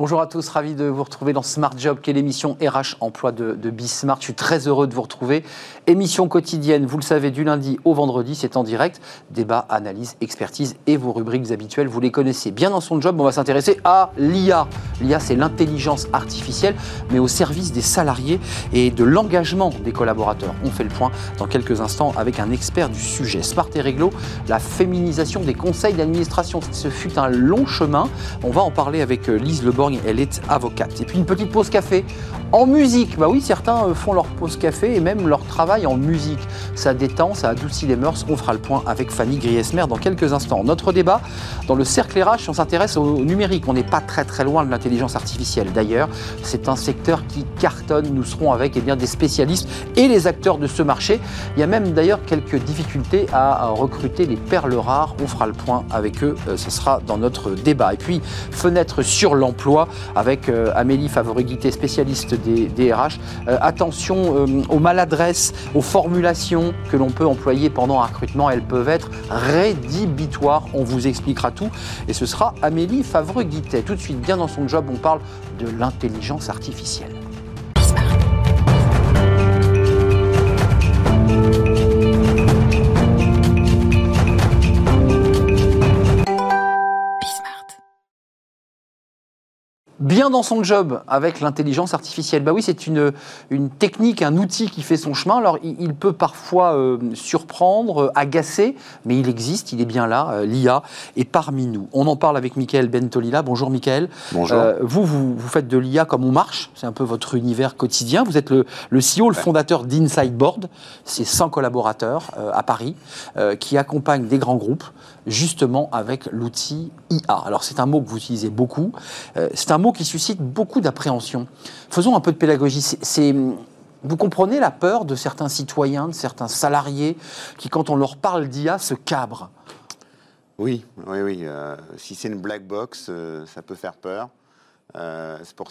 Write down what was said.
Bonjour à tous, ravi de vous retrouver dans Smart Job, qui est l'émission RH Emploi de, de Bismart. Je suis très heureux de vous retrouver. Émission quotidienne, vous le savez, du lundi au vendredi, c'est en direct. Débat, analyse, expertise et vos rubriques habituelles, vous les connaissez bien dans son job. On va s'intéresser à l'IA. L'IA, c'est l'intelligence artificielle, mais au service des salariés et de l'engagement des collaborateurs. On fait le point dans quelques instants avec un expert du sujet. Smart et Réglo, la féminisation des conseils d'administration. Ce fut un long chemin. On va en parler avec euh, Lise Leborg elle est avocate. Et puis une petite pause café en musique. Bah oui, certains euh, font leur pause café et même leur travail en musique. Ça détend, ça adoucit les mœurs. On fera le point avec Fanny Griesmer dans quelques instants. Notre débat, dans le cercle RH, on s'intéresse au numérique. On n'est pas très très loin de l'intelligence artificielle. D'ailleurs, c'est un secteur qui cartonne. Nous serons avec eh bien, des spécialistes et les acteurs de ce marché. Il y a même d'ailleurs quelques difficultés à recruter les perles rares. On fera le point avec eux. Euh, ce sera dans notre débat. Et puis, fenêtre sur l'emploi avec euh, Amélie Favoriguité, spécialiste des, DRH. Euh, attention euh, aux maladresses, aux formulations que l'on peut employer pendant un recrutement. Elles peuvent être rédhibitoires. On vous expliquera tout. Et ce sera Amélie Favre-Guittet. Tout de suite, bien dans son job, on parle de l'intelligence artificielle. Bien dans son job avec l'intelligence artificielle. Bah oui, c'est une, une technique, un outil qui fait son chemin. Alors, il, peut parfois euh, surprendre, euh, agacer, mais il existe, il est bien là, euh, l'IA est parmi nous. On en parle avec Michael Bentolila. Bonjour Michael. Bonjour. vous, vous, vous, faites de l'IA comme on marche, c'est un peu votre univers quotidien. Vous êtes le, le CEO, le fondateur d'Inside Board, c'est 100 collaborateurs à Paris qui accompagnent des grands groupes justement avec l'outil IA. Alors c'est un mot que vous utilisez beaucoup, c'est un mot qui suscite beaucoup d'appréhension. Faisons un peu de pédagogie. Vous comprenez la peur de certains citoyens, de certains salariés qui, quand on leur parle d'IA, se cabrent? Oui, oui, oui. Euh, si c'est une black box, euh, ça peut faire peur. c'est pour